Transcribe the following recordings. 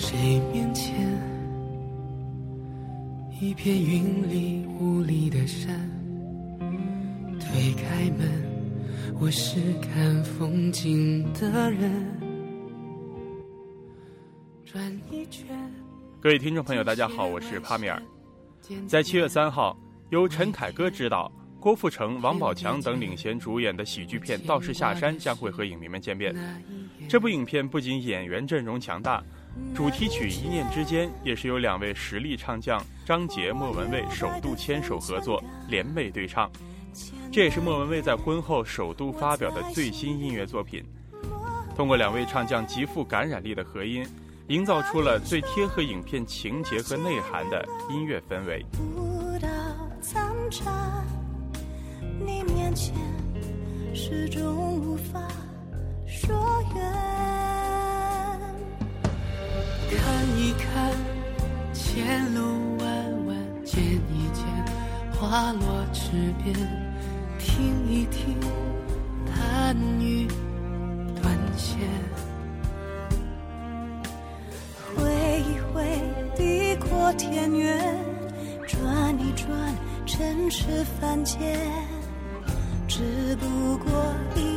谁面前？一片云里雾里的山，推开门，我是看风景的人。转一圈。各位听众朋友，大家好，我是帕米尔。在七月三号，由陈凯歌执导、郭富城、王宝强等领衔主演的喜剧片《道士下山》将会和影迷们见面。这部影片不仅演员阵容强大，主题曲《一念之间》也是由两位实力唱将张杰、莫文蔚首度牵手合作联袂对唱。这也是莫文蔚在婚后首度发表的最新音乐作品。通过两位唱将极富感染力的合音。营造出了最贴合影片情节和内涵的音乐氛围。你面前始终无法说看一看前路弯弯，见一见花落池边，听一听弹雨断线。天远转一转，尘世凡间，只不过一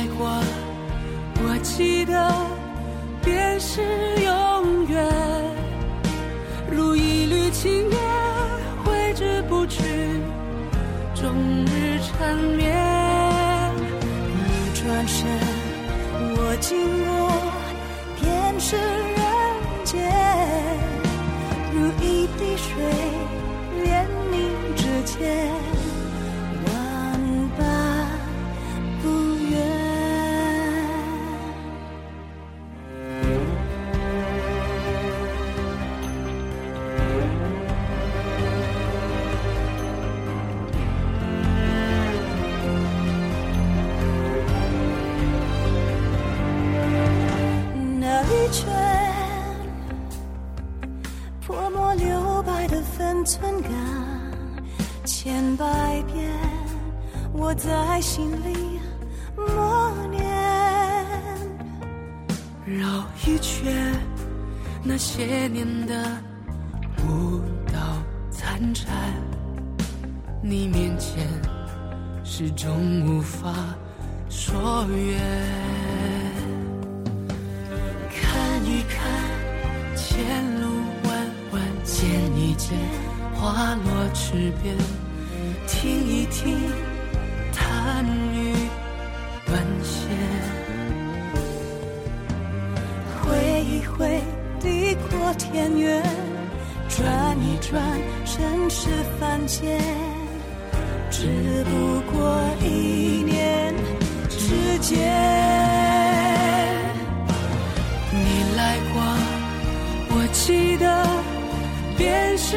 爱过，我记得，便是永远。如一缕青烟，挥之不去，终日缠绵。你转身。我经过，便是人间，如一滴水，连你指尖。白的分寸感千百遍，我在心里默念。绕一圈，那些年的舞蹈残蝉，你面前始终无法说远。花落池边，听一听弹雨断弦，挥一挥地阔天远，转一转尘世凡间，只不过一念之间。你来过，我记得。便是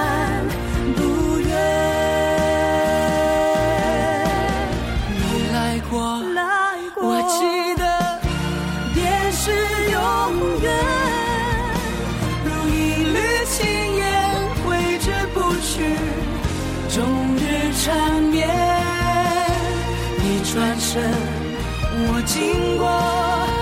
终日缠绵你转身我经过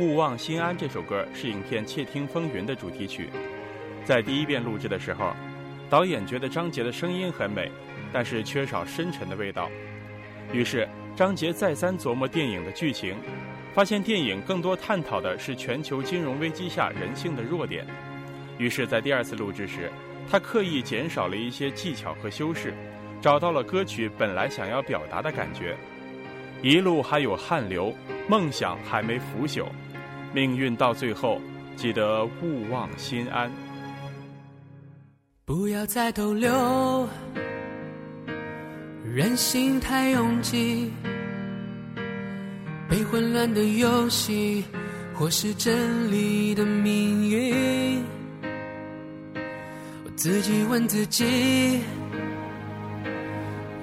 勿忘心安这首歌是影片《窃听风云》的主题曲，在第一遍录制的时候，导演觉得张杰的声音很美，但是缺少深沉的味道。于是张杰再三琢磨电影的剧情，发现电影更多探讨的是全球金融危机下人性的弱点。于是，在第二次录制时，他刻意减少了一些技巧和修饰，找到了歌曲本来想要表达的感觉。一路还有汗流，梦想还没腐朽，命运到最后，记得勿忘心安。不要再逗留，人心太拥挤，被混乱的游戏，或是真理的命运。我自己问自己，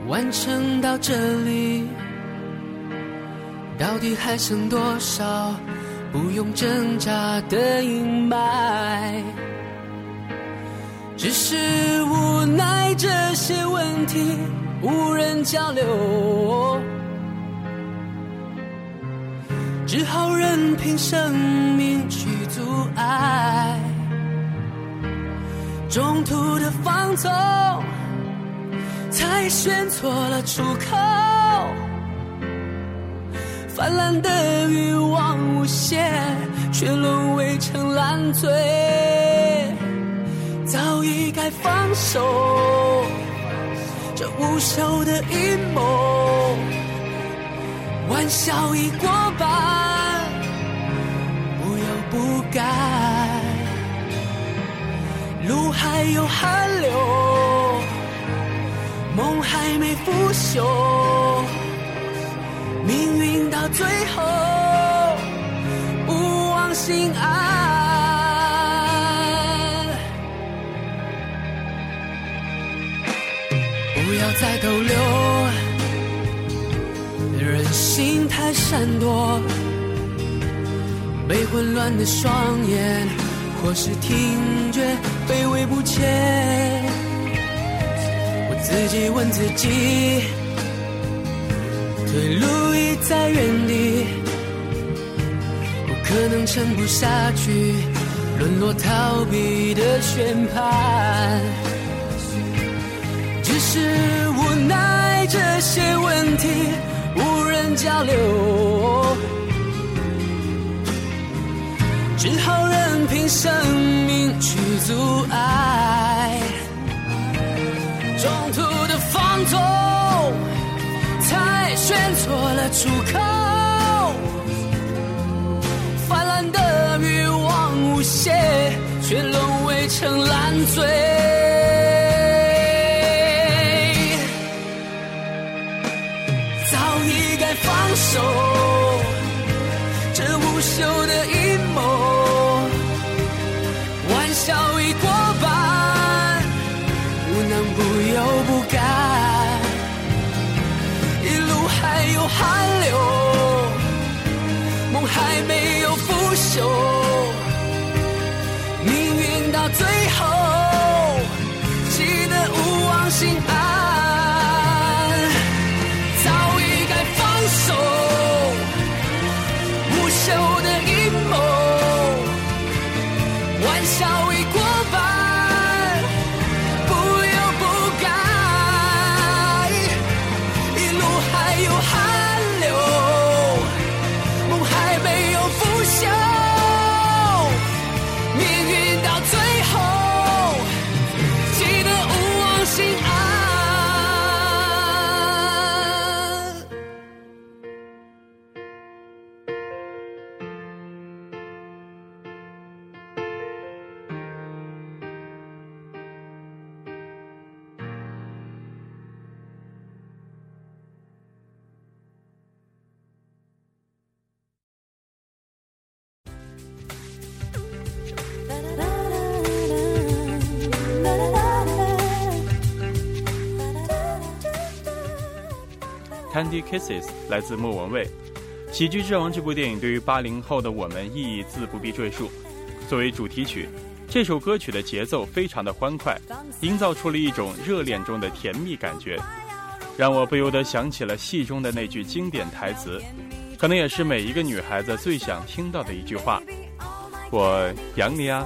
完成到这里，到底还剩多少不用挣扎的阴霾？只是无奈，这些问题无人交流，只好任凭生命去阻碍。中途的放纵，才选错了出口。泛滥的欲望无限，却沦为成烂醉。早已该放手，这无休的阴谋，玩笑已过半，不要不改，路还有汗流，梦还没腐朽，最后，不忘心安。不要再逗留，人心太闪躲，被混乱的双眼，或是听觉卑微不前。我自己问自己，退路已在原地，不可能撑不下去，沦落逃避的宣判。只是无奈，这些问题无人交流，只好任凭生命去阻碍。中途的放纵，选错了出口。泛滥的欲望无邪，却沦为成烂醉。心 Candy Kisses 来自莫文蔚，《喜剧之王》这部电影对于八零后的我们意义自不必赘述。作为主题曲，这首歌曲的节奏非常的欢快，营造出了一种热恋中的甜蜜感觉，让我不由得想起了戏中的那句经典台词，可能也是每一个女孩子最想听到的一句话：“我养你啊。”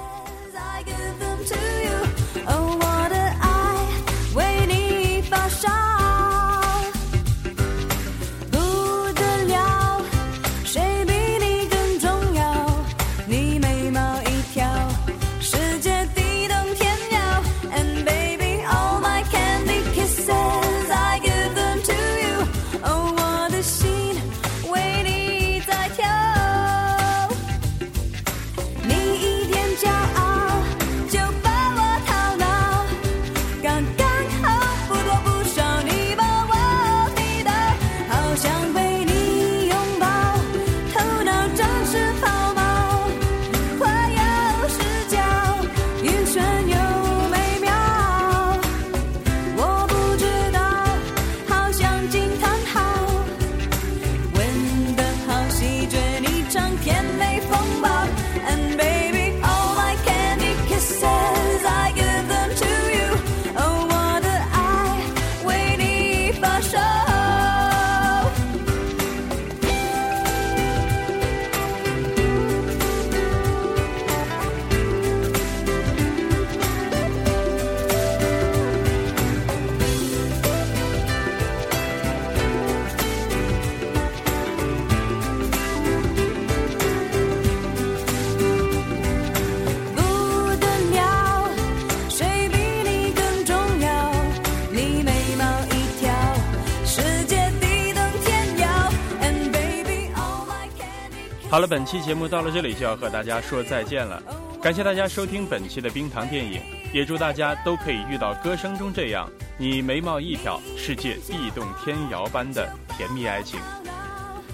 好了本期节目到了这里就要和大家说再见了。感谢大家收听本期的冰糖电影也祝大家都可以遇到歌声中这样你眉毛一挑世界地动天摇般的甜蜜爱情。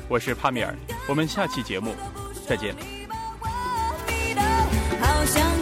我是帕米尔我们下期节目再见。好像